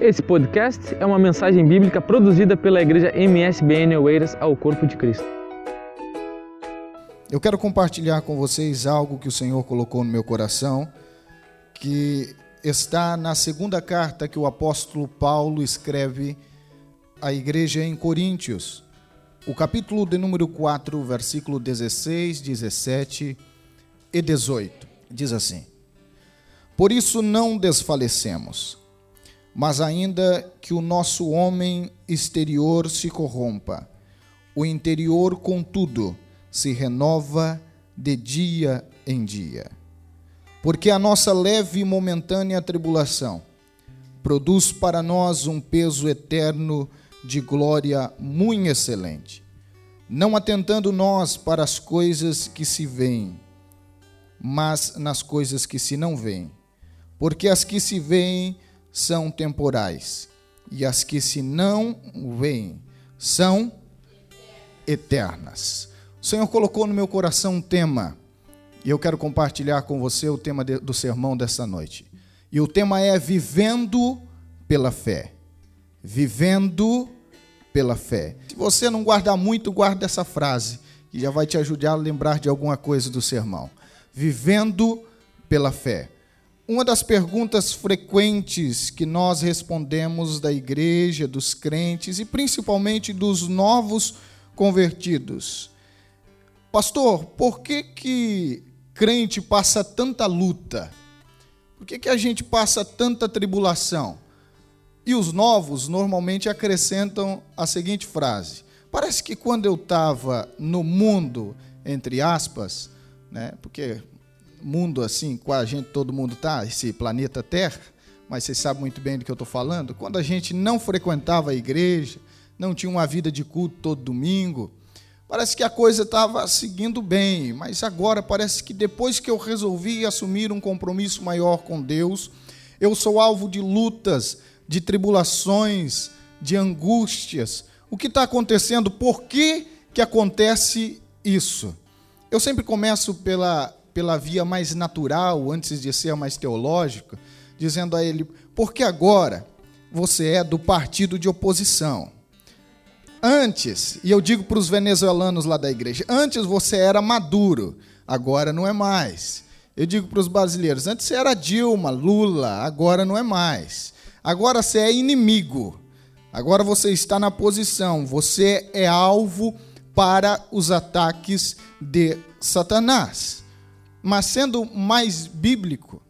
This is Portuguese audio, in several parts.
Esse podcast é uma mensagem bíblica produzida pela igreja MSBN Oeiras ao Corpo de Cristo. Eu quero compartilhar com vocês algo que o Senhor colocou no meu coração, que está na segunda carta que o apóstolo Paulo escreve à igreja em Coríntios. O capítulo de número 4, versículo 16, 17 e 18. Diz assim: Por isso não desfalecemos mas ainda que o nosso homem exterior se corrompa, o interior, contudo, se renova de dia em dia. Porque a nossa leve e momentânea tribulação produz para nós um peso eterno de glória muito excelente, não atentando nós para as coisas que se veem, mas nas coisas que se não veem. Porque as que se veem são temporais, e as que se não veem são eternas. O Senhor colocou no meu coração um tema, e eu quero compartilhar com você o tema do sermão dessa noite. E o tema é Vivendo pela Fé. Vivendo pela fé. Se você não guardar muito, guarda essa frase, que já vai te ajudar a lembrar de alguma coisa do sermão. Vivendo pela fé. Uma das perguntas frequentes que nós respondemos da igreja, dos crentes e principalmente dos novos convertidos. Pastor, por que que crente passa tanta luta? Por que que a gente passa tanta tribulação? E os novos normalmente acrescentam a seguinte frase: Parece que quando eu estava no mundo, entre aspas, né, porque mundo assim, com a gente todo mundo tá, esse planeta Terra, mas vocês sabem muito bem do que eu estou falando. Quando a gente não frequentava a igreja, não tinha uma vida de culto todo domingo, parece que a coisa estava seguindo bem, mas agora parece que depois que eu resolvi assumir um compromisso maior com Deus, eu sou alvo de lutas, de tribulações, de angústias. O que está acontecendo? Por que, que acontece isso? Eu sempre começo pela pela via mais natural, antes de ser mais teológica, dizendo a ele: porque agora você é do partido de oposição. Antes, e eu digo para os venezuelanos lá da igreja, antes você era maduro, agora não é mais. Eu digo para os brasileiros, antes você era Dilma, Lula, agora não é mais. Agora você é inimigo. Agora você está na posição, você é alvo para os ataques de Satanás. Mas sendo mais bíblico,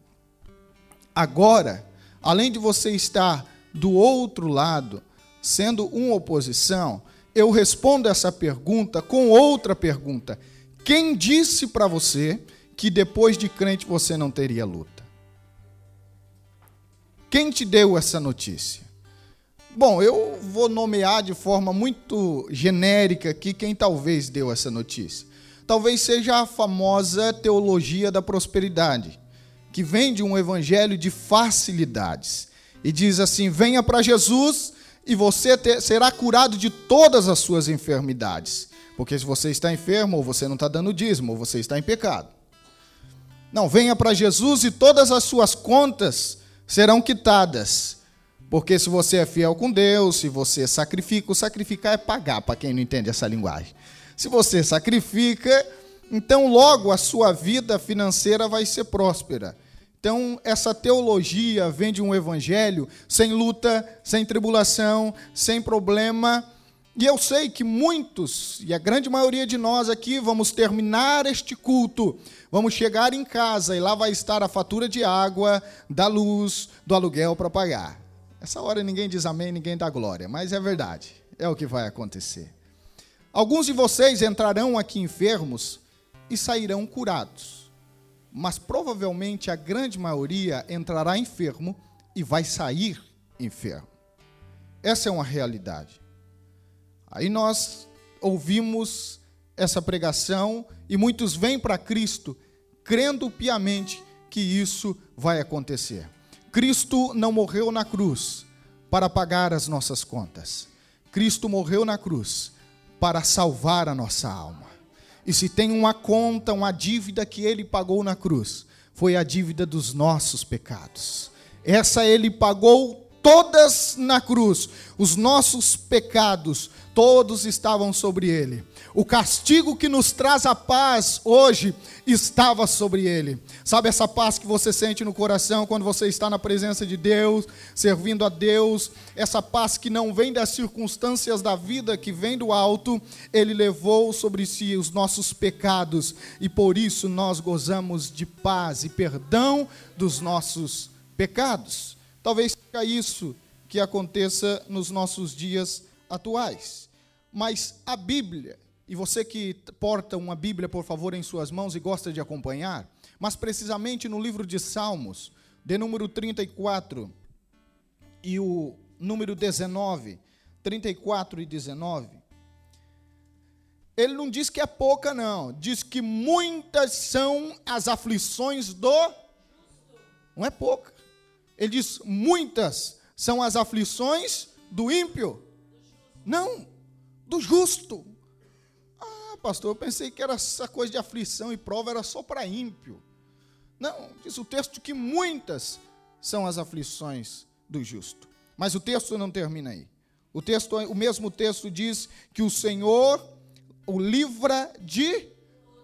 agora, além de você estar do outro lado, sendo uma oposição, eu respondo essa pergunta com outra pergunta. Quem disse para você que depois de crente você não teria luta? Quem te deu essa notícia? Bom, eu vou nomear de forma muito genérica aqui quem talvez deu essa notícia talvez seja a famosa teologia da prosperidade, que vem de um evangelho de facilidades e diz assim: venha para Jesus e você ter, será curado de todas as suas enfermidades. Porque se você está enfermo, ou você não está dando dízimo, ou você está em pecado. Não, venha para Jesus e todas as suas contas serão quitadas. Porque se você é fiel com Deus, se você sacrifica, o sacrificar é pagar, para quem não entende essa linguagem. Se você sacrifica, então logo a sua vida financeira vai ser próspera. Então, essa teologia vem de um evangelho sem luta, sem tribulação, sem problema. E eu sei que muitos, e a grande maioria de nós aqui, vamos terminar este culto, vamos chegar em casa e lá vai estar a fatura de água, da luz, do aluguel para pagar. Essa hora ninguém diz amém, ninguém dá glória, mas é verdade, é o que vai acontecer. Alguns de vocês entrarão aqui enfermos e sairão curados, mas provavelmente a grande maioria entrará enfermo e vai sair enfermo. Essa é uma realidade. Aí nós ouvimos essa pregação e muitos vêm para Cristo crendo piamente que isso vai acontecer. Cristo não morreu na cruz para pagar as nossas contas. Cristo morreu na cruz para salvar a nossa alma. E se tem uma conta, uma dívida que ele pagou na cruz, foi a dívida dos nossos pecados. Essa ele pagou todas na cruz. Os nossos pecados, todos estavam sobre ele. O castigo que nos traz a paz hoje estava sobre ele. Sabe essa paz que você sente no coração quando você está na presença de Deus, servindo a Deus? Essa paz que não vem das circunstâncias da vida, que vem do alto. Ele levou sobre si os nossos pecados e por isso nós gozamos de paz e perdão dos nossos pecados. Talvez seja isso que aconteça nos nossos dias atuais. Mas a Bíblia, e você que porta uma Bíblia, por favor, em suas mãos e gosta de acompanhar, mas precisamente no livro de Salmos, de número 34 e o número 19, 34 e 19, ele não diz que é pouca, não. Diz que muitas são as aflições do. Não é pouca. Ele diz: muitas são as aflições do ímpio. Não, do justo. Ah, pastor, eu pensei que era essa coisa de aflição e prova era só para ímpio. Não, diz o texto que muitas são as aflições do justo. Mas o texto não termina aí. O texto, o mesmo texto diz que o Senhor o livra de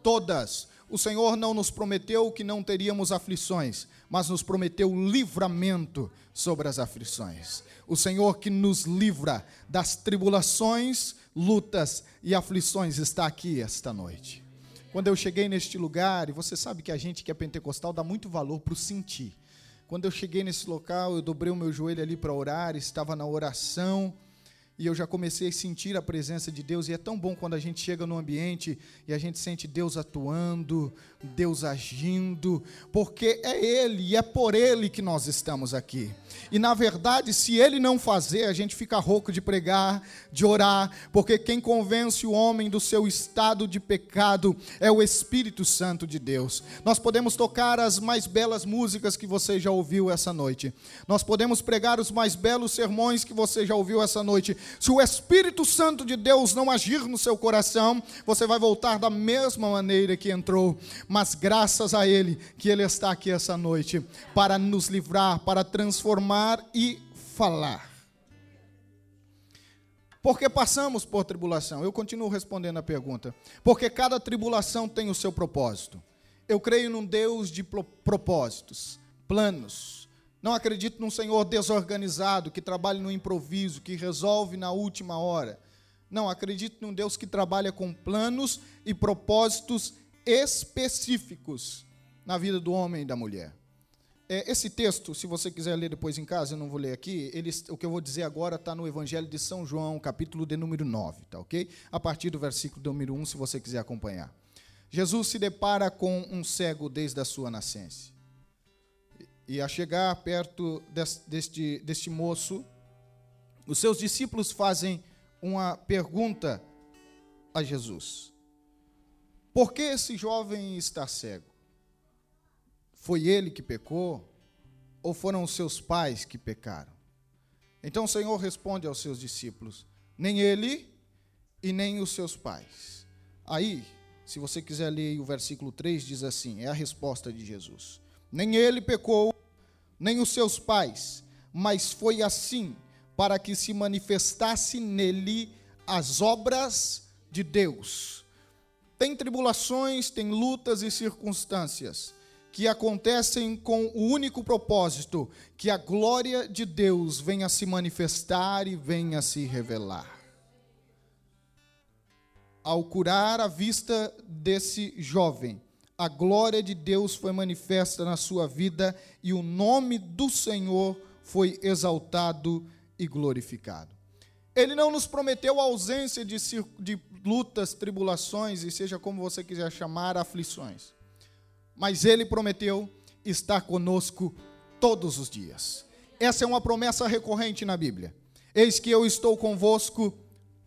todas. O Senhor não nos prometeu que não teríamos aflições, mas nos prometeu livramento sobre as aflições. O Senhor que nos livra das tribulações, lutas e aflições está aqui esta noite. Quando eu cheguei neste lugar, e você sabe que a gente que é pentecostal dá muito valor para o sentir. Quando eu cheguei nesse local, eu dobrei o meu joelho ali para orar, estava na oração e eu já comecei a sentir a presença de Deus, e é tão bom quando a gente chega no ambiente e a gente sente Deus atuando, Deus agindo, porque é Ele e é por Ele que nós estamos aqui. E na verdade, se Ele não fazer, a gente fica rouco de pregar, de orar, porque quem convence o homem do seu estado de pecado é o Espírito Santo de Deus. Nós podemos tocar as mais belas músicas que você já ouviu essa noite, nós podemos pregar os mais belos sermões que você já ouviu essa noite, se o Espírito Santo de Deus não agir no seu coração, você vai voltar da mesma maneira que entrou. Mas graças a Ele que Ele está aqui essa noite para nos livrar, para transformar e falar. Porque passamos por tribulação? Eu continuo respondendo a pergunta. Porque cada tribulação tem o seu propósito. Eu creio num Deus de propósitos, planos, não acredito num Senhor desorganizado, que trabalha no improviso, que resolve na última hora. Não, acredito num Deus que trabalha com planos e propósitos específicos na vida do homem e da mulher. É, esse texto, se você quiser ler depois em casa, eu não vou ler aqui, ele, o que eu vou dizer agora está no Evangelho de São João, capítulo de número 9, tá ok? A partir do versículo de número 1, se você quiser acompanhar. Jesus se depara com um cego desde a sua nascença. E a chegar perto deste, deste moço, os seus discípulos fazem uma pergunta a Jesus: Por que esse jovem está cego? Foi ele que pecou? Ou foram os seus pais que pecaram? Então o Senhor responde aos seus discípulos: Nem ele e nem os seus pais. Aí, se você quiser ler o versículo 3, diz assim: é a resposta de Jesus. Nem ele pecou, nem os seus pais, mas foi assim para que se manifestasse nele as obras de Deus. Tem tribulações, tem lutas e circunstâncias que acontecem com o único propósito que a glória de Deus venha se manifestar e venha se revelar. Ao curar a vista desse jovem, a glória de Deus foi manifesta na sua vida e o nome do Senhor foi exaltado e glorificado. Ele não nos prometeu a ausência de, de lutas, tribulações e seja como você quiser chamar, aflições. Mas ele prometeu estar conosco todos os dias. Essa é uma promessa recorrente na Bíblia. Eis que eu estou convosco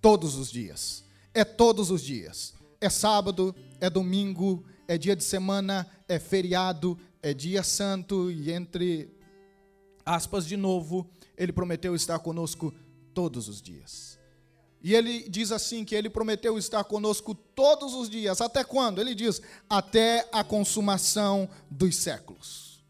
todos os dias. É todos os dias. É sábado, é domingo, é dia de semana, é feriado, é dia santo e entre aspas de novo, ele prometeu estar conosco todos os dias. E ele diz assim que ele prometeu estar conosco todos os dias. Até quando? Ele diz: até a consumação dos séculos.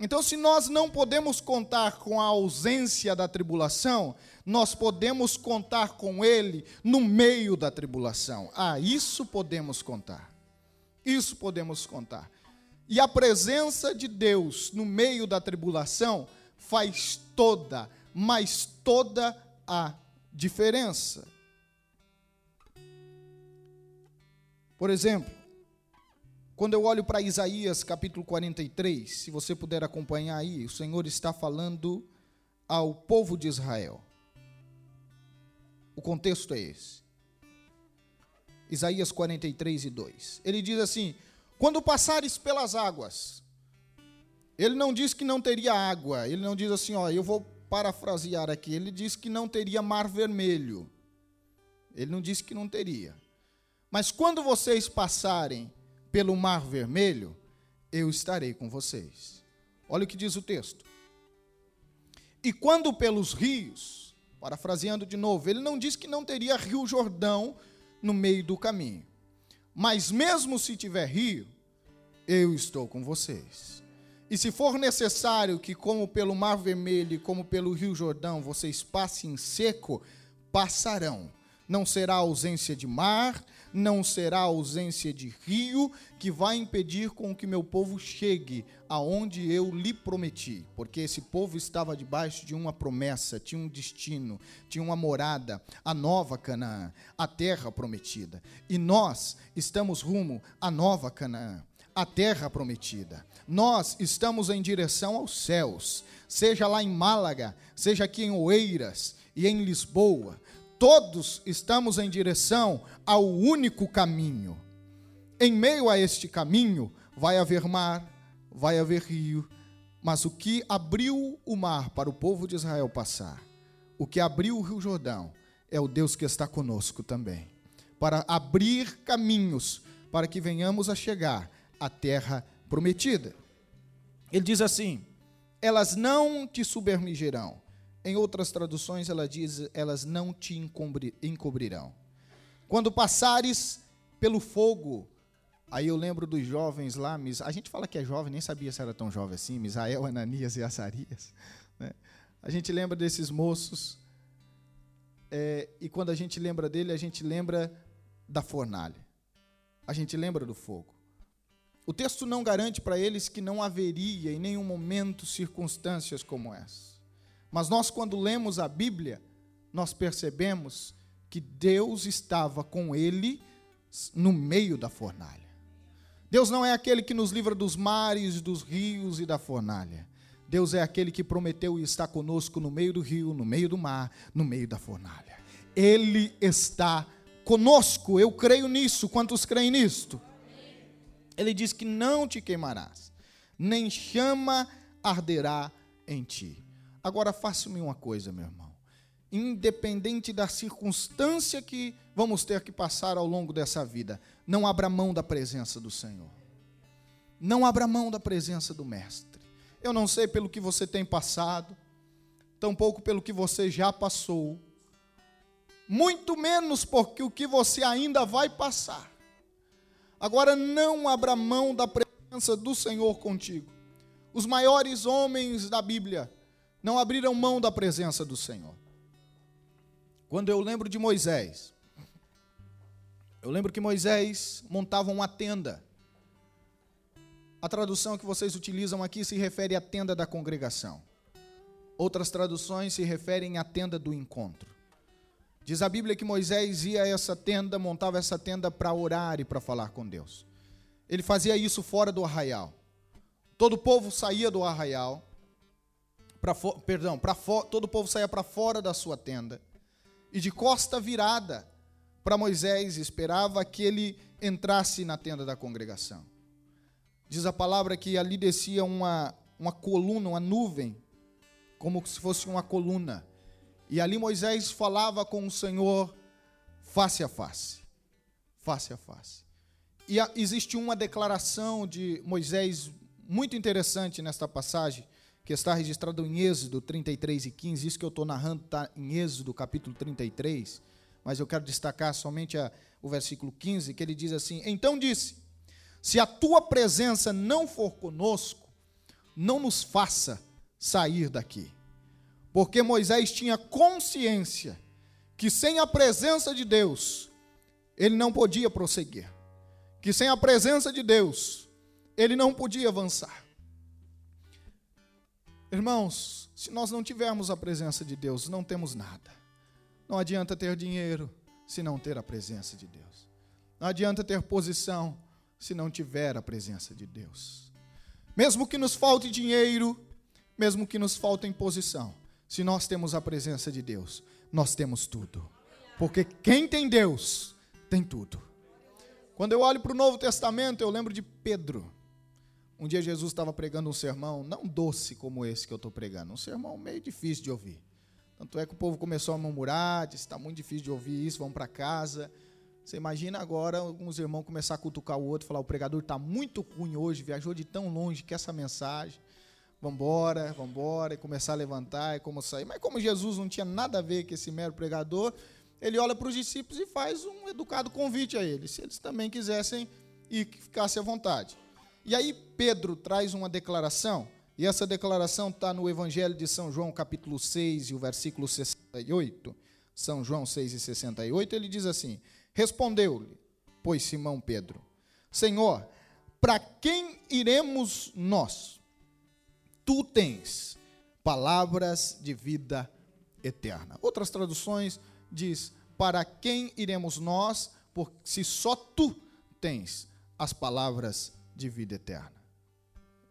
Então, se nós não podemos contar com a ausência da tribulação, nós podemos contar com Ele no meio da tribulação. Ah, isso podemos contar. Isso podemos contar. E a presença de Deus no meio da tribulação faz toda, mas toda a diferença. Por exemplo, quando eu olho para Isaías capítulo 43, se você puder acompanhar aí, o Senhor está falando ao povo de Israel. O contexto é esse. Isaías 43 e 2. Ele diz assim: Quando passares pelas águas, ele não diz que não teria água, ele não diz assim, ó, eu vou parafrasear aqui, ele diz que não teria mar vermelho. Ele não disse que não teria. Mas quando vocês passarem pelo mar vermelho, eu estarei com vocês. Olha o que diz o texto. E quando pelos rios, parafraseando de novo, ele não diz que não teria rio Jordão no meio do caminho. Mas mesmo se tiver rio, eu estou com vocês. E se for necessário que, como pelo Mar Vermelho como pelo Rio Jordão, vocês passem seco, passarão não será ausência de mar, não será ausência de rio, que vai impedir com que meu povo chegue aonde eu lhe prometi, porque esse povo estava debaixo de uma promessa, tinha um destino, tinha uma morada, a nova Canaã, a terra prometida. E nós estamos rumo à nova Canaã a terra prometida. Nós estamos em direção aos céus, seja lá em Málaga, seja aqui em Oeiras e em Lisboa todos estamos em direção ao único caminho. Em meio a este caminho vai haver mar, vai haver rio, mas o que abriu o mar para o povo de Israel passar, o que abriu o Rio Jordão, é o Deus que está conosco também, para abrir caminhos para que venhamos a chegar à terra prometida. Ele diz assim: elas não te submergirão, em outras traduções, ela diz: elas não te encobrirão. Quando passares pelo fogo, aí eu lembro dos jovens lá, a gente fala que é jovem, nem sabia se era tão jovem assim, Misael, Ananias e Azarias. Né? A gente lembra desses moços, é, e quando a gente lembra dele, a gente lembra da fornalha, a gente lembra do fogo. O texto não garante para eles que não haveria em nenhum momento circunstâncias como essa. Mas nós, quando lemos a Bíblia, nós percebemos que Deus estava com ele no meio da fornalha. Deus não é aquele que nos livra dos mares, dos rios e da fornalha. Deus é aquele que prometeu e está conosco no meio do rio, no meio do mar, no meio da fornalha. Ele está conosco, eu creio nisso. Quantos creem nisto? Ele diz que não te queimarás, nem chama arderá em ti. Agora faça-me uma coisa, meu irmão. Independente da circunstância que vamos ter que passar ao longo dessa vida, não abra mão da presença do Senhor. Não abra mão da presença do Mestre. Eu não sei pelo que você tem passado, tampouco pelo que você já passou, muito menos porque o que você ainda vai passar. Agora não abra mão da presença do Senhor contigo. Os maiores homens da Bíblia, não abriram mão da presença do Senhor. Quando eu lembro de Moisés, eu lembro que Moisés montava uma tenda. A tradução que vocês utilizam aqui se refere à tenda da congregação. Outras traduções se referem à tenda do encontro. Diz a Bíblia que Moisés ia a essa tenda, montava essa tenda para orar e para falar com Deus. Ele fazia isso fora do arraial. Todo o povo saía do arraial para perdão, para todo o povo saía para fora da sua tenda e de costa virada para Moisés esperava que ele entrasse na tenda da congregação. Diz a palavra que ali descia uma, uma coluna, uma nuvem, como se fosse uma coluna. E ali Moisés falava com o Senhor face a face. Face a face. E existe uma declaração de Moisés muito interessante nesta passagem, que está registrado em Êxodo 33 e 15. Isso que eu estou narrando está em Êxodo capítulo 33, mas eu quero destacar somente a, o versículo 15, que ele diz assim: Então disse: Se a tua presença não for conosco, não nos faça sair daqui. Porque Moisés tinha consciência que sem a presença de Deus, ele não podia prosseguir. Que sem a presença de Deus, ele não podia avançar. Irmãos, se nós não tivermos a presença de Deus, não temos nada. Não adianta ter dinheiro se não ter a presença de Deus. Não adianta ter posição se não tiver a presença de Deus. Mesmo que nos falte dinheiro, mesmo que nos falte posição, se nós temos a presença de Deus, nós temos tudo. Porque quem tem Deus, tem tudo. Quando eu olho para o Novo Testamento, eu lembro de Pedro. Um dia Jesus estava pregando um sermão, não doce como esse que eu estou pregando, um sermão meio difícil de ouvir. Tanto é que o povo começou a murmurar, disse: está muito difícil de ouvir isso, vamos para casa. Você imagina agora alguns irmãos começar a cutucar o outro, falar: o pregador está muito ruim hoje, viajou de tão longe que essa mensagem vambora, vambora, e começar a levantar e como sair. Mas como Jesus não tinha nada a ver com esse mero pregador, ele olha para os discípulos e faz um educado convite a eles, se eles também quisessem e ficassem à vontade. E aí Pedro traz uma declaração, e essa declaração está no Evangelho de São João, capítulo 6, e o versículo 68. São João 6 e 68, ele diz assim: Respondeu-lhe, pois Simão Pedro, Senhor, para quem iremos nós? tu tens palavras de vida eterna. Outras traduções diz: para quem iremos nós, por, se só tu tens as palavras de vida eterna.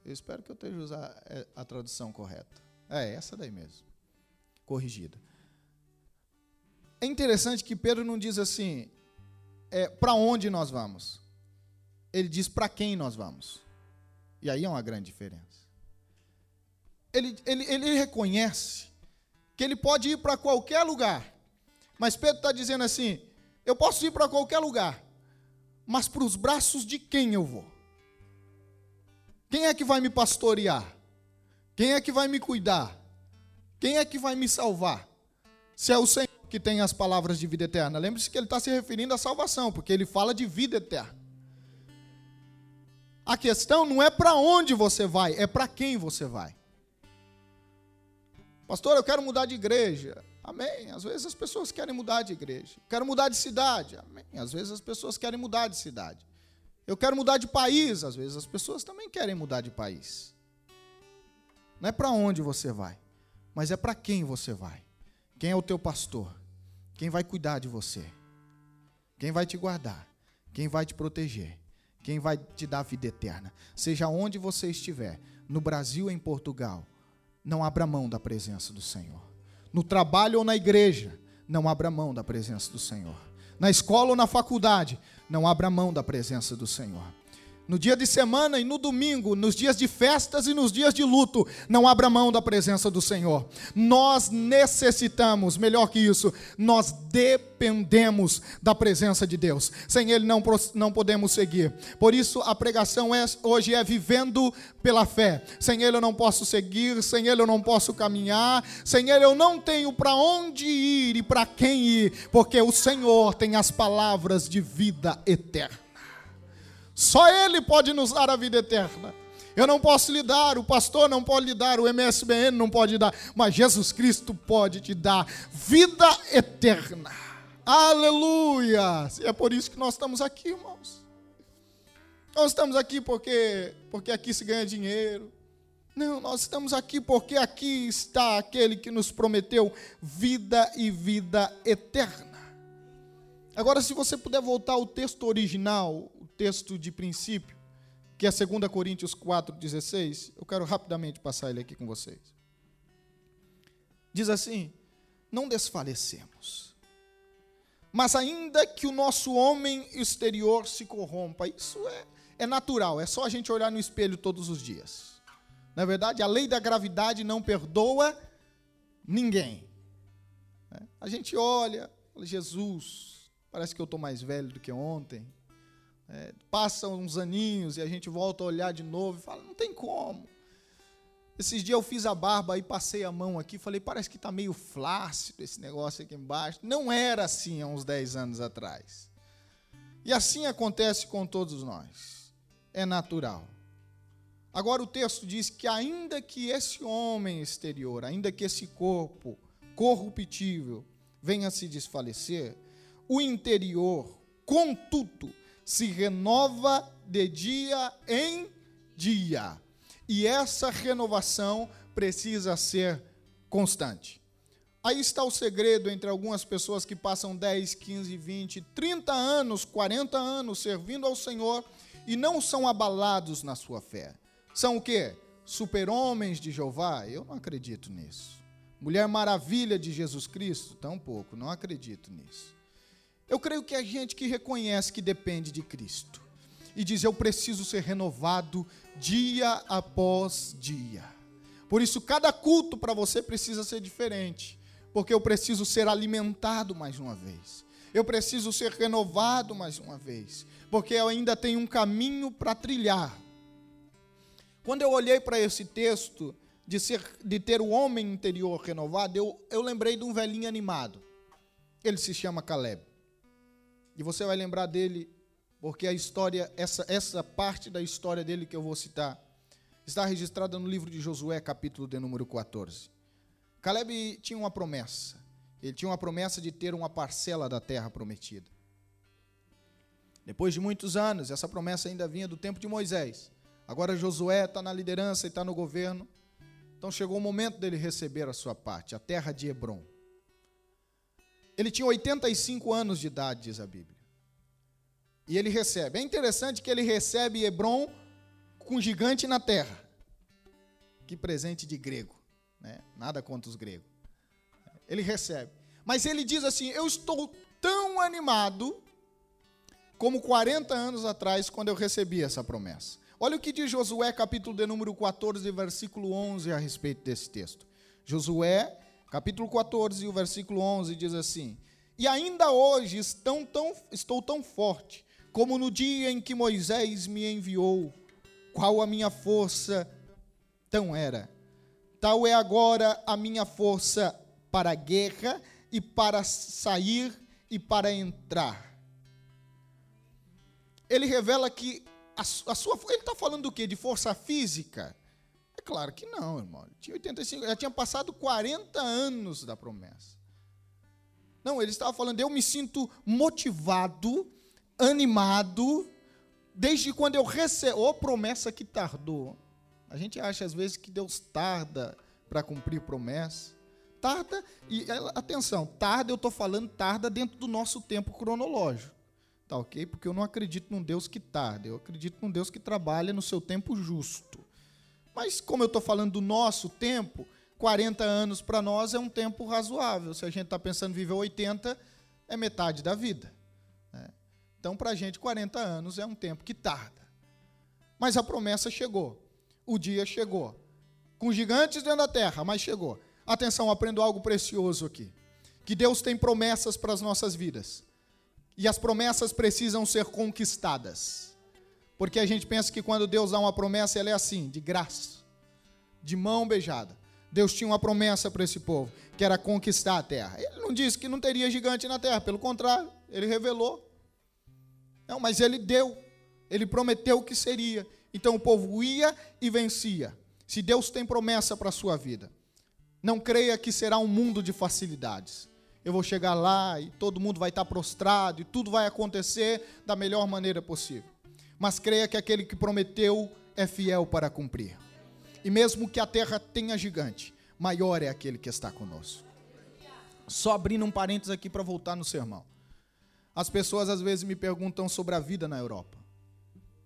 Eu espero que eu esteja usando é, a tradução correta. É essa daí mesmo, corrigida. É interessante que Pedro não diz assim, é, para onde nós vamos. Ele diz para quem nós vamos. E aí é uma grande diferença ele, ele, ele reconhece que ele pode ir para qualquer lugar. Mas Pedro está dizendo assim: eu posso ir para qualquer lugar, mas para os braços de quem eu vou? Quem é que vai me pastorear? Quem é que vai me cuidar? Quem é que vai me salvar? Se é o Senhor que tem as palavras de vida eterna. Lembre-se que ele está se referindo à salvação, porque ele fala de vida eterna. A questão não é para onde você vai, é para quem você vai. Pastor, eu quero mudar de igreja. Amém. Às vezes as pessoas querem mudar de igreja. Quero mudar de cidade. Amém. Às vezes as pessoas querem mudar de cidade. Eu quero mudar de país. Às vezes as pessoas também querem mudar de país. Não é para onde você vai, mas é para quem você vai. Quem é o teu pastor? Quem vai cuidar de você? Quem vai te guardar? Quem vai te proteger? Quem vai te dar vida eterna? Seja onde você estiver, no Brasil ou em Portugal, não abra mão da presença do Senhor. No trabalho ou na igreja, não abra mão da presença do Senhor. Na escola ou na faculdade, não abra mão da presença do Senhor no dia de semana e no domingo, nos dias de festas e nos dias de luto, não abra mão da presença do Senhor. Nós necessitamos, melhor que isso, nós dependemos da presença de Deus. Sem Ele não, não podemos seguir. Por isso a pregação é, hoje é vivendo pela fé. Sem Ele eu não posso seguir, sem Ele eu não posso caminhar, sem Ele eu não tenho para onde ir e para quem ir, porque o Senhor tem as palavras de vida eterna. Só Ele pode nos dar a vida eterna. Eu não posso lhe dar, o pastor não pode lhe dar, o MSBN não pode dar, mas Jesus Cristo pode te dar vida eterna. Aleluia! E é por isso que nós estamos aqui, irmãos. Nós estamos aqui porque, porque aqui se ganha dinheiro. Não, nós estamos aqui porque aqui está aquele que nos prometeu vida e vida eterna. Agora, se você puder voltar ao texto original, texto de princípio, que é 2 Coríntios 4,16, eu quero rapidamente passar ele aqui com vocês. Diz assim: Não desfalecemos, mas ainda que o nosso homem exterior se corrompa, isso é, é natural, é só a gente olhar no espelho todos os dias. Na verdade, a lei da gravidade não perdoa ninguém. Né? A gente olha, Jesus, parece que eu estou mais velho do que ontem é, passam uns aninhos e a gente volta a olhar de novo e fala, não tem como. Esses dias eu fiz a barba e passei a mão aqui, falei, parece que está meio flácido esse negócio aqui embaixo. Não era assim há uns 10 anos atrás. E assim acontece com todos nós. É natural. Agora o texto diz que ainda que esse homem exterior, ainda que esse corpo corruptível venha a se desfalecer, o interior, contudo, se renova de dia em dia. E essa renovação precisa ser constante. Aí está o segredo entre algumas pessoas que passam 10, 15, 20, 30 anos, 40 anos servindo ao Senhor e não são abalados na sua fé. São o quê? Super-homens de Jeová? Eu não acredito nisso. Mulher maravilha de Jesus Cristo? Tampouco, não acredito nisso. Eu creio que é gente que reconhece que depende de Cristo e diz: Eu preciso ser renovado dia após dia. Por isso, cada culto para você precisa ser diferente, porque eu preciso ser alimentado mais uma vez. Eu preciso ser renovado mais uma vez, porque eu ainda tenho um caminho para trilhar. Quando eu olhei para esse texto de, ser, de ter o homem interior renovado, eu, eu lembrei de um velhinho animado. Ele se chama Caleb. E você vai lembrar dele, porque a história, essa, essa parte da história dele que eu vou citar, está registrada no livro de Josué, capítulo de número 14. Caleb tinha uma promessa. Ele tinha uma promessa de ter uma parcela da terra prometida. Depois de muitos anos, essa promessa ainda vinha do tempo de Moisés. Agora Josué está na liderança e está no governo. Então chegou o momento dele receber a sua parte, a terra de Hebron. Ele tinha 85 anos de idade, diz a Bíblia. E ele recebe. É interessante que ele recebe Hebron com gigante na terra. Que presente de grego. Né? Nada contra os gregos. Ele recebe. Mas ele diz assim: Eu estou tão animado como 40 anos atrás, quando eu recebi essa promessa. Olha o que diz Josué, capítulo de número 14, versículo 11, a respeito desse texto. Josué, capítulo 14, o versículo 11 diz assim: E ainda hoje estão tão, estou tão forte como no dia em que Moisés me enviou, qual a minha força tão era. Tal é agora a minha força para a guerra e para sair e para entrar. Ele revela que a, sua. Ele está falando do quê? De força física? É claro que não, irmão. Ele tinha 85, já tinha passado 40 anos da promessa. Não, ele estava falando, eu me sinto motivado, animado, desde quando eu recebi. Ô, oh, promessa que tardou. A gente acha às vezes que Deus tarda para cumprir promessa. Tarda, e atenção, tarda, eu estou falando tarda dentro do nosso tempo cronológico. Tá ok? Porque eu não acredito num Deus que tarda, eu acredito num Deus que trabalha no seu tempo justo. Mas como eu estou falando do nosso tempo, 40 anos para nós é um tempo razoável. Se a gente está pensando em viver 80, é metade da vida. Né? Então, para a gente, 40 anos é um tempo que tarda. Mas a promessa chegou. O dia chegou. Com gigantes dentro da terra, mas chegou. Atenção, aprendo algo precioso aqui. Que Deus tem promessas para as nossas vidas. E as promessas precisam ser conquistadas. Porque a gente pensa que quando Deus dá uma promessa, ela é assim, de graça, de mão beijada. Deus tinha uma promessa para esse povo, que era conquistar a terra. Ele não disse que não teria gigante na terra, pelo contrário, ele revelou. Não, mas ele deu, ele prometeu que seria. Então o povo ia e vencia. Se Deus tem promessa para a sua vida, não creia que será um mundo de facilidades eu vou chegar lá e todo mundo vai estar prostrado e tudo vai acontecer da melhor maneira possível. Mas creia que aquele que prometeu é fiel para cumprir. E mesmo que a terra tenha gigante, maior é aquele que está conosco. Só abrindo um parênteses aqui para voltar no sermão. As pessoas às vezes me perguntam sobre a vida na Europa.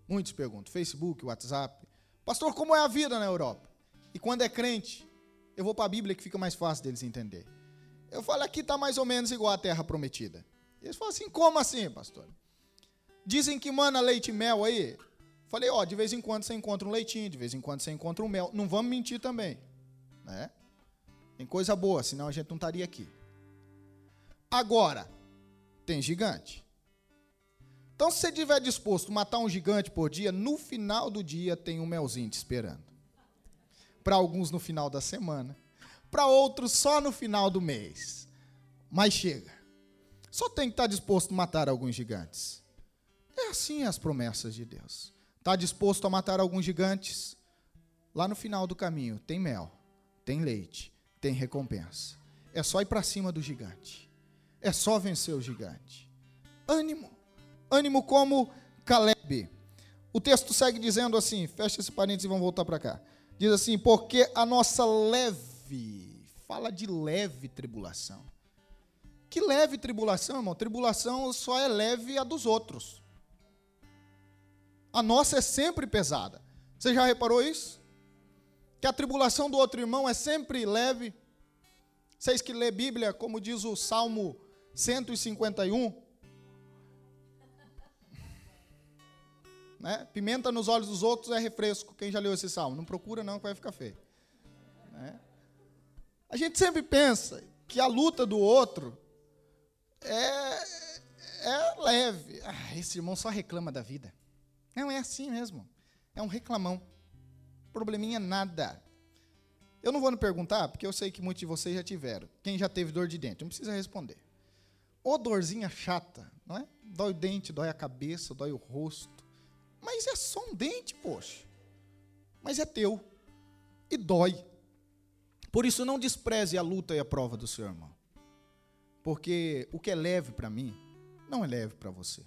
Muitos perguntam, Facebook, WhatsApp. Pastor, como é a vida na Europa? E quando é crente, eu vou para a Bíblia que fica mais fácil deles entender. Eu falo, aqui está mais ou menos igual à terra prometida. Eles falam assim, como assim, pastor? Dizem que mana leite e mel aí. Falei, ó, de vez em quando você encontra um leitinho, de vez em quando você encontra um mel. Não vamos mentir também, né? Tem coisa boa, senão a gente não estaria aqui. Agora, tem gigante. Então, se você estiver disposto a matar um gigante por dia, no final do dia tem um melzinho te esperando. Para alguns no final da semana para outros só no final do mês. Mas chega. Só tem que estar tá disposto a matar alguns gigantes. É assim as promessas de Deus. Está disposto a matar alguns gigantes? lá no final do caminho tem mel, tem leite, tem recompensa. É só ir para cima do gigante. É só vencer o gigante. Ânimo. Ânimo como Caleb. O texto segue dizendo assim, fecha esse parênteses e vamos voltar para cá. Diz assim: "Porque a nossa leve, fala de leve tribulação. Que leve tribulação, irmão? Tribulação só é leve a dos outros. A nossa é sempre pesada. Você já reparou isso? Que a tribulação do outro irmão é sempre leve. Vocês que lê Bíblia, como diz o Salmo 151, né? Pimenta nos olhos dos outros é refresco. Quem já leu esse salmo? Não procura não, que vai ficar feio. Né? A gente sempre pensa que a luta do outro é, é leve. Ah, esse irmão só reclama da vida. Não, é assim mesmo. É um reclamão. Probleminha nada. Eu não vou me perguntar, porque eu sei que muitos de vocês já tiveram. Quem já teve dor de dente? Não precisa responder. Ô dorzinha chata, não é? Dói o dente, dói a cabeça, dói o rosto. Mas é só um dente, poxa. Mas é teu. E dói. Por isso, não despreze a luta e a prova do seu irmão. Porque o que é leve para mim, não é leve para você.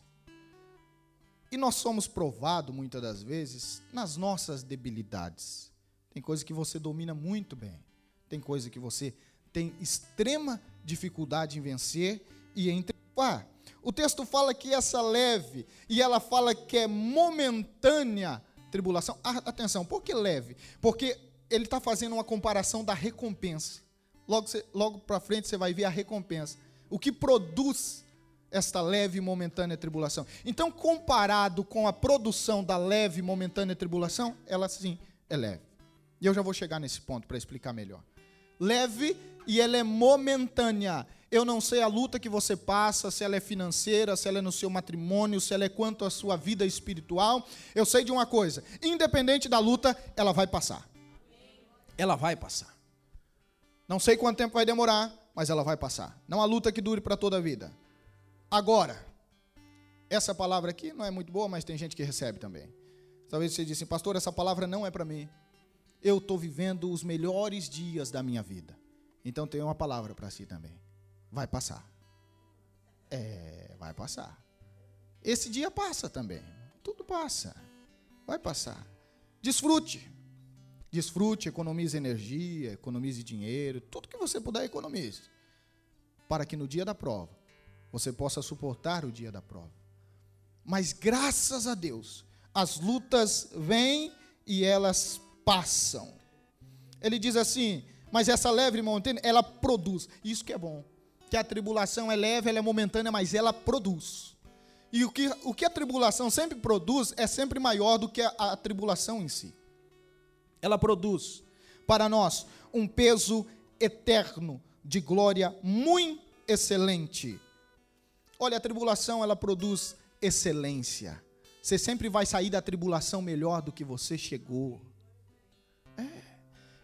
E nós somos provados, muitas das vezes, nas nossas debilidades. Tem coisa que você domina muito bem. Tem coisa que você tem extrema dificuldade em vencer e em trepar. O texto fala que essa leve, e ela fala que é momentânea tribulação. Ah, atenção, por que leve? Porque ele está fazendo uma comparação da recompensa. Logo, logo para frente você vai ver a recompensa. O que produz esta leve e momentânea tribulação. Então, comparado com a produção da leve e momentânea tribulação, ela sim é leve. E eu já vou chegar nesse ponto para explicar melhor. Leve e ela é momentânea. Eu não sei a luta que você passa, se ela é financeira, se ela é no seu matrimônio, se ela é quanto à sua vida espiritual. Eu sei de uma coisa: independente da luta, ela vai passar. Ela vai passar. Não sei quanto tempo vai demorar, mas ela vai passar. Não há luta que dure para toda a vida. Agora, essa palavra aqui não é muito boa, mas tem gente que recebe também. Talvez você disse, pastor, essa palavra não é para mim. Eu estou vivendo os melhores dias da minha vida. Então tem uma palavra para si também. Vai passar. É, vai passar. Esse dia passa também. Tudo passa. Vai passar. Desfrute. Desfrute, economize energia, economize dinheiro, tudo que você puder economize. Para que no dia da prova você possa suportar o dia da prova. Mas graças a Deus, as lutas vêm e elas passam. Ele diz assim: mas essa leve momentânea, ela produz. Isso que é bom. Que a tribulação é leve, ela é momentânea, mas ela produz. E o que, o que a tribulação sempre produz é sempre maior do que a, a tribulação em si. Ela produz para nós um peso eterno de glória muito excelente. Olha, a tribulação ela produz excelência. Você sempre vai sair da tribulação melhor do que você chegou.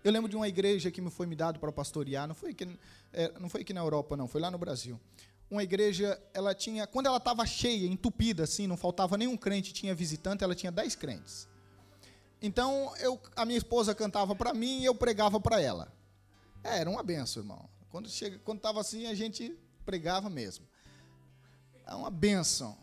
Eu lembro de uma igreja que me foi me dado para pastorear, não foi aqui, é, não foi aqui na Europa, não, foi lá no Brasil. Uma igreja, ela tinha, quando ela estava cheia, entupida, assim, não faltava nenhum crente, tinha visitante, ela tinha dez crentes. Então, eu, a minha esposa cantava para mim e eu pregava para ela. É, era uma benção, irmão. Quando chega, quando estava assim, a gente pregava mesmo. É uma benção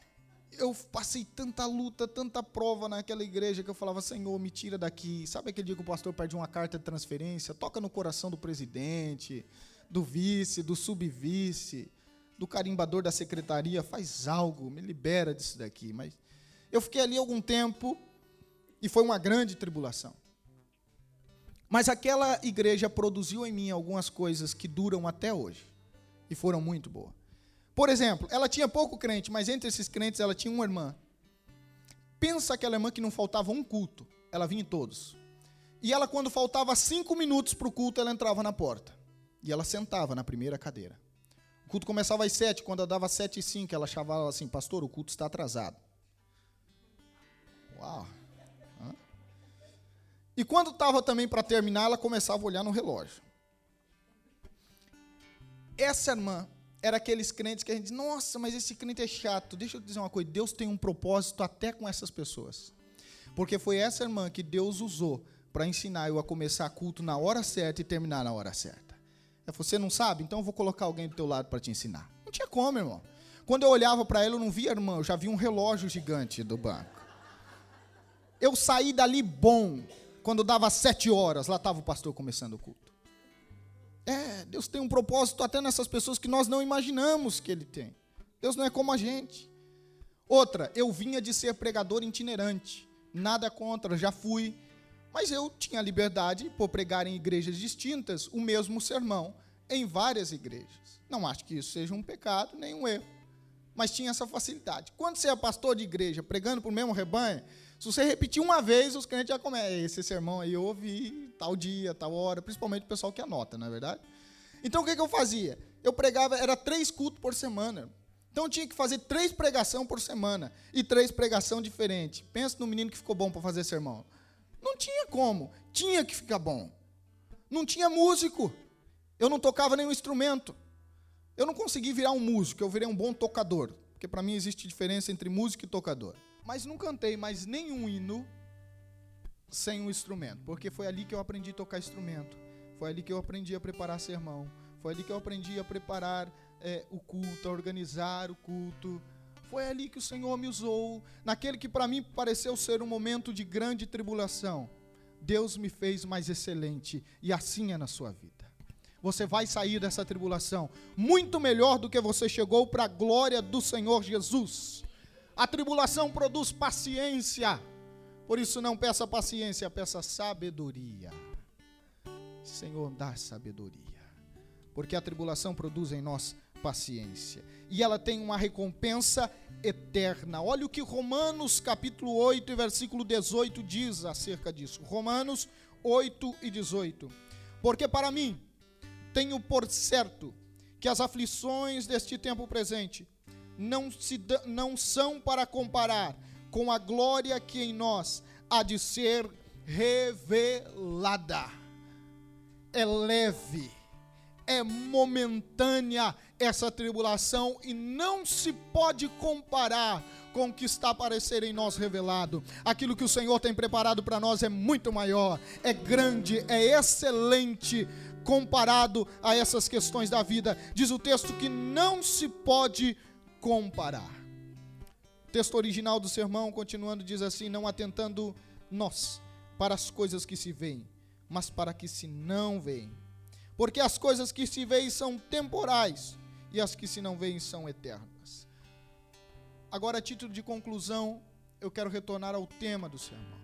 eu passei tanta luta, tanta prova naquela igreja que eu falava, Senhor, me tira daqui. Sabe aquele dia que o pastor perde uma carta de transferência? Toca no coração do presidente, do vice, do subvice, do carimbador da secretaria, faz algo, me libera disso daqui. Mas eu fiquei ali algum tempo e foi uma grande tribulação. Mas aquela igreja produziu em mim algumas coisas que duram até hoje e foram muito boas. Por exemplo, ela tinha pouco crente, mas entre esses crentes ela tinha uma irmã. Pensa aquela irmã que não faltava um culto, ela vinha em todos. E ela, quando faltava cinco minutos para o culto, ela entrava na porta. E ela sentava na primeira cadeira. O culto começava às sete, quando dava sete e cinco, ela chamava assim, pastor, o culto está atrasado. Uau! E quando estava também para terminar, ela começava a olhar no relógio. Essa irmã era aqueles crentes que a gente nossa, mas esse crente é chato. Deixa eu dizer uma coisa, Deus tem um propósito até com essas pessoas. Porque foi essa irmã que Deus usou para ensinar eu a começar culto na hora certa e terminar na hora certa. É, você não sabe? Então eu vou colocar alguém do teu lado para te ensinar. Não tinha como, irmão. Quando eu olhava para ela, eu não via irmã, eu já vi um relógio gigante do banco. Eu saí dali bom. Quando dava sete horas, lá estava o pastor começando o culto. É, Deus tem um propósito até nessas pessoas que nós não imaginamos que Ele tem. Deus não é como a gente. Outra, eu vinha de ser pregador itinerante. Nada contra, já fui. Mas eu tinha liberdade por pregar em igrejas distintas o mesmo sermão em várias igrejas. Não acho que isso seja um pecado nem um erro mas tinha essa facilidade. Quando você é pastor de igreja, pregando para o mesmo rebanho, se você repetir uma vez, os crentes já começam. Esse sermão aí eu ouvi tal dia, tal hora, principalmente o pessoal que anota, não é verdade? Então o que, que eu fazia? Eu pregava, era três cultos por semana. Então eu tinha que fazer três pregação por semana e três pregação diferentes. Pensa no menino que ficou bom para fazer sermão. Não tinha como, tinha que ficar bom. Não tinha músico. Eu não tocava nenhum instrumento. Eu não consegui virar um músico, eu virei um bom tocador. Porque para mim existe diferença entre músico e tocador. Mas não cantei mais nenhum hino sem um instrumento. Porque foi ali que eu aprendi a tocar instrumento. Foi ali que eu aprendi a preparar sermão. Foi ali que eu aprendi a preparar é, o culto, a organizar o culto. Foi ali que o Senhor me usou. Naquele que para mim pareceu ser um momento de grande tribulação. Deus me fez mais excelente. E assim é na sua vida você vai sair dessa tribulação muito melhor do que você chegou para a glória do Senhor Jesus. A tribulação produz paciência, por isso não peça paciência, peça sabedoria. Senhor, dá sabedoria, porque a tribulação produz em nós paciência e ela tem uma recompensa eterna. Olha o que Romanos capítulo 8 versículo 18 diz acerca disso. Romanos 8 e 18. Porque para mim tenho por certo que as aflições deste tempo presente não, se, não são para comparar com a glória que em nós há de ser revelada. É leve, é momentânea essa tribulação e não se pode comparar com o que está a aparecer em nós revelado. Aquilo que o Senhor tem preparado para nós é muito maior, é grande, é excelente comparado a essas questões da vida. Diz o texto que não se pode comparar. Texto original do sermão, continuando, diz assim: Não atentando nós para as coisas que se veem, mas para que se não veem. Porque as coisas que se veem são temporais e as que se não veem são eternas. Agora, a título de conclusão, eu quero retornar ao tema do sermão: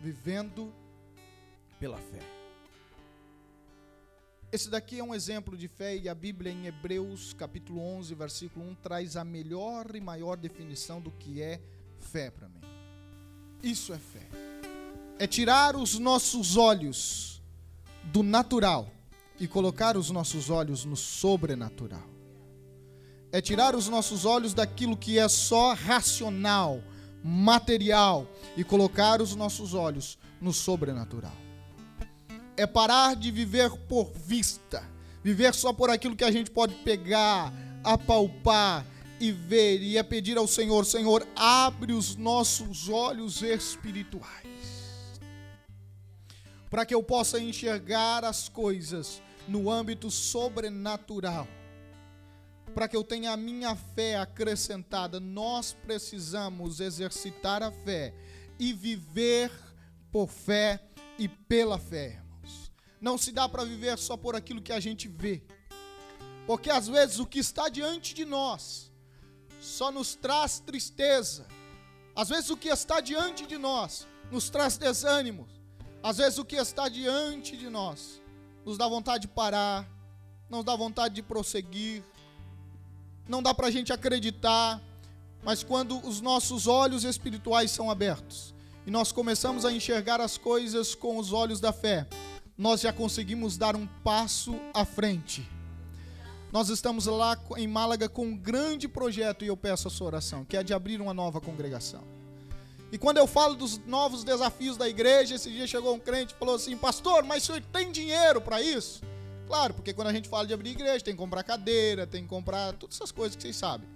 vivendo pela fé. Esse daqui é um exemplo de fé e a Bíblia em Hebreus, capítulo 11, versículo 1 traz a melhor e maior definição do que é fé para mim. Isso é fé. É tirar os nossos olhos do natural e colocar os nossos olhos no sobrenatural. É tirar os nossos olhos daquilo que é só racional, material e colocar os nossos olhos no sobrenatural é parar de viver por vista, viver só por aquilo que a gente pode pegar, apalpar e ver, e é pedir ao Senhor: Senhor, abre os nossos olhos espirituais, para que eu possa enxergar as coisas no âmbito sobrenatural, para que eu tenha a minha fé acrescentada. Nós precisamos exercitar a fé e viver por fé e pela fé. Não se dá para viver só por aquilo que a gente vê. Porque às vezes o que está diante de nós só nos traz tristeza. Às vezes o que está diante de nós nos traz desânimo. Às vezes o que está diante de nós nos dá vontade de parar, não dá vontade de prosseguir, não dá para a gente acreditar. Mas quando os nossos olhos espirituais são abertos e nós começamos a enxergar as coisas com os olhos da fé, nós já conseguimos dar um passo à frente. Nós estamos lá em Málaga com um grande projeto e eu peço a sua oração, que é de abrir uma nova congregação. E quando eu falo dos novos desafios da igreja, esse dia chegou um crente e falou assim: Pastor, mas o senhor tem dinheiro para isso? Claro, porque quando a gente fala de abrir igreja, tem que comprar cadeira, tem que comprar todas essas coisas que vocês sabem.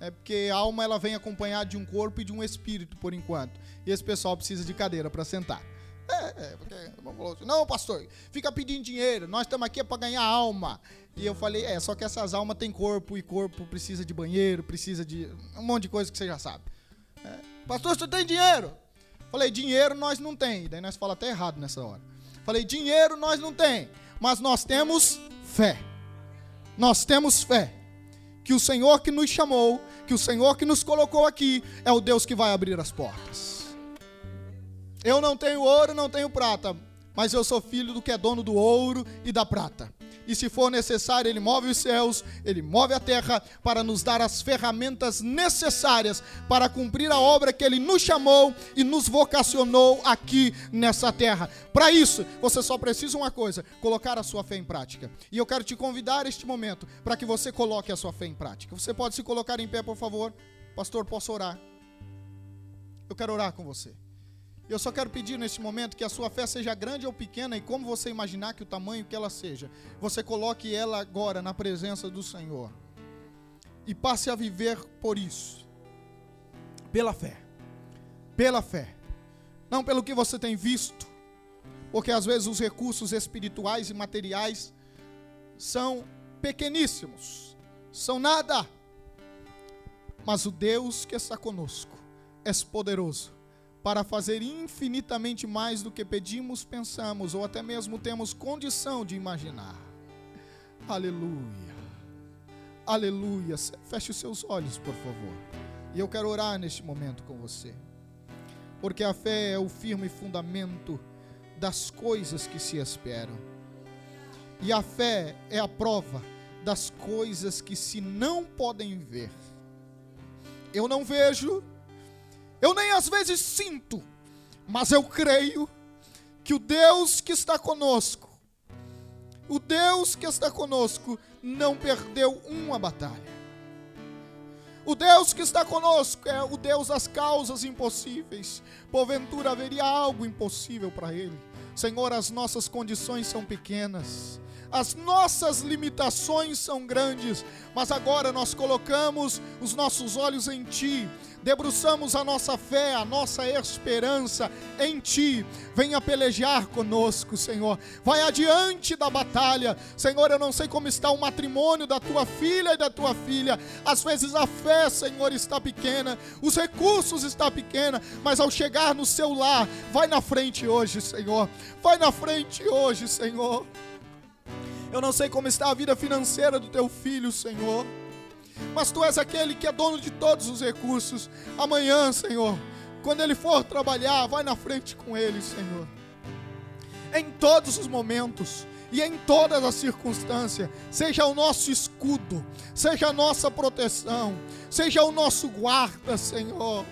É porque a alma ela vem acompanhada de um corpo e de um espírito por enquanto. E esse pessoal precisa de cadeira para sentar. É, é, porque assim, não, pastor, fica pedindo dinheiro, nós estamos aqui para ganhar alma. E eu falei, é, só que essas almas têm corpo e corpo precisa de banheiro, precisa de um monte de coisa que você já sabe. É, pastor, você tem dinheiro? Falei, dinheiro nós não tem. Daí nós falamos até errado nessa hora. Falei, dinheiro nós não tem, mas nós temos fé. Nós temos fé que o Senhor que nos chamou, que o Senhor que nos colocou aqui, é o Deus que vai abrir as portas. Eu não tenho ouro, não tenho prata, mas eu sou filho do que é dono do ouro e da prata e se for necessário, Ele move os céus, Ele move a terra para nos dar as ferramentas necessárias para cumprir a obra que Ele nos chamou e nos vocacionou aqui nessa terra. Para isso, você só precisa uma coisa: colocar a sua fé em prática. E eu quero te convidar este momento para que você coloque a sua fé em prática. Você pode se colocar em pé, por favor? Pastor, posso orar? Eu quero orar com você. Eu só quero pedir neste momento que a sua fé seja grande ou pequena, e como você imaginar que o tamanho que ela seja, você coloque ela agora na presença do Senhor. E passe a viver por isso. Pela fé. Pela fé. Não pelo que você tem visto. Porque às vezes os recursos espirituais e materiais são pequeníssimos. São nada. Mas o Deus que está conosco é poderoso para fazer infinitamente mais do que pedimos, pensamos ou até mesmo temos condição de imaginar. Aleluia. Aleluia. Feche os seus olhos, por favor. E eu quero orar neste momento com você. Porque a fé é o firme fundamento das coisas que se esperam. E a fé é a prova das coisas que se não podem ver. Eu não vejo, eu nem às vezes sinto, mas eu creio que o Deus que está conosco, o Deus que está conosco, não perdeu uma batalha. O Deus que está conosco é o Deus das causas impossíveis. Porventura haveria algo impossível para Ele. Senhor, as nossas condições são pequenas, as nossas limitações são grandes, mas agora nós colocamos os nossos olhos em Ti, debruçamos a nossa fé, a nossa esperança em Ti. Venha pelejar conosco, Senhor. Vai adiante da batalha. Senhor, eu não sei como está o matrimônio da tua filha e da tua filha. Às vezes a fé, Senhor, está pequena, os recursos estão pequena, mas ao chegar no seu lar, vai na frente hoje, Senhor. Vai na frente hoje, Senhor. Eu não sei como está a vida financeira do teu filho, Senhor mas tu és aquele que é dono de todos os recursos. Amanhã, Senhor, quando ele for trabalhar, vai na frente com ele, Senhor. Em todos os momentos e em todas as circunstâncias, seja o nosso escudo, seja a nossa proteção, seja o nosso guarda, Senhor.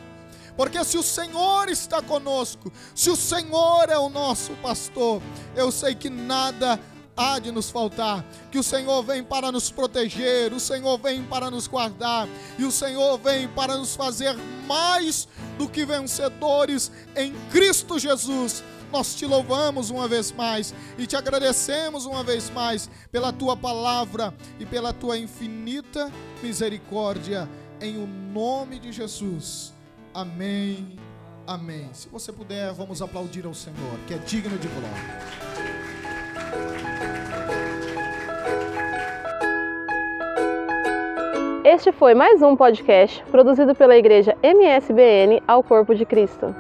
Porque se o Senhor está conosco, se o Senhor é o nosso pastor, eu sei que nada há de nos faltar. Que o Senhor vem para nos proteger, o Senhor vem para nos guardar, e o Senhor vem para nos fazer mais do que vencedores em Cristo Jesus. Nós te louvamos uma vez mais e te agradecemos uma vez mais pela tua palavra e pela tua infinita misericórdia, em o nome de Jesus. Amém. Amém. Se você puder, vamos aplaudir ao Senhor, que é digno de glória. Este foi mais um podcast produzido pela Igreja MSBN ao Corpo de Cristo.